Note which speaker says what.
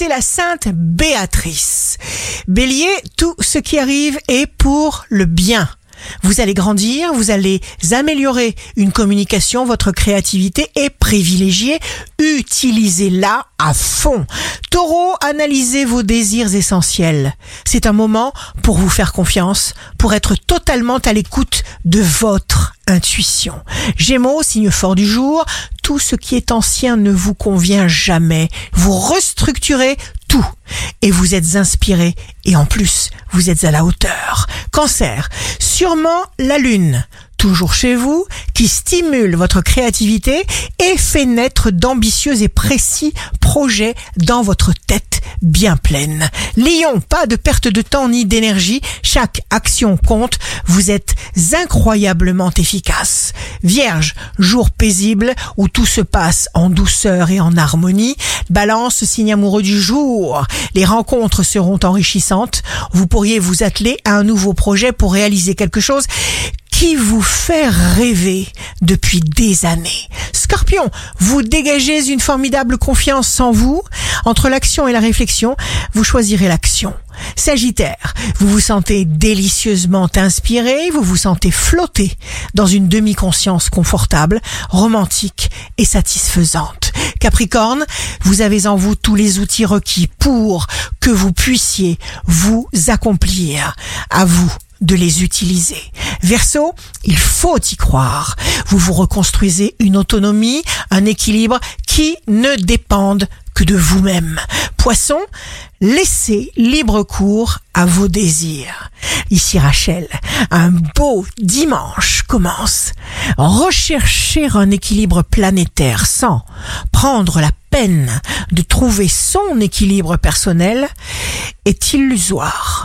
Speaker 1: c'est la sainte Béatrice. Bélier, tout ce qui arrive est pour le bien. Vous allez grandir, vous allez améliorer une communication, votre créativité est privilégiée. Utilisez-la à fond. Taureau, analysez vos désirs essentiels. C'est un moment pour vous faire confiance, pour être totalement à l'écoute de votre intuition. Gémeaux, signe fort du jour, tout ce qui est ancien ne vous convient jamais. Vous restructurez tout et vous êtes inspiré et en plus vous êtes à la hauteur. Cancer, sûrement la lune toujours chez vous, qui stimule votre créativité et fait naître d'ambitieux et précis projets dans votre tête bien pleine. Lion, pas de perte de temps ni d'énergie, chaque action compte, vous êtes incroyablement efficace. Vierge, jour paisible où tout se passe en douceur et en harmonie. Balance, signe amoureux du jour. Les rencontres seront enrichissantes. Vous pourriez vous atteler à un nouveau projet pour réaliser quelque chose qui vous fait rêver depuis des années. Scorpion, vous dégagez une formidable confiance en vous. Entre l'action et la réflexion, vous choisirez l'action. Sagittaire, vous vous sentez délicieusement inspiré, vous vous sentez flotter dans une demi-conscience confortable, romantique et satisfaisante. Capricorne, vous avez en vous tous les outils requis pour que vous puissiez vous accomplir. À vous de les utiliser. Verseau, il faut y croire. Vous vous reconstruisez une autonomie, un équilibre qui ne dépendent que de vous-même. Poisson, laissez libre cours à vos désirs. Ici Rachel, un beau dimanche commence. Rechercher un équilibre planétaire sans prendre la peine de trouver son équilibre personnel est illusoire.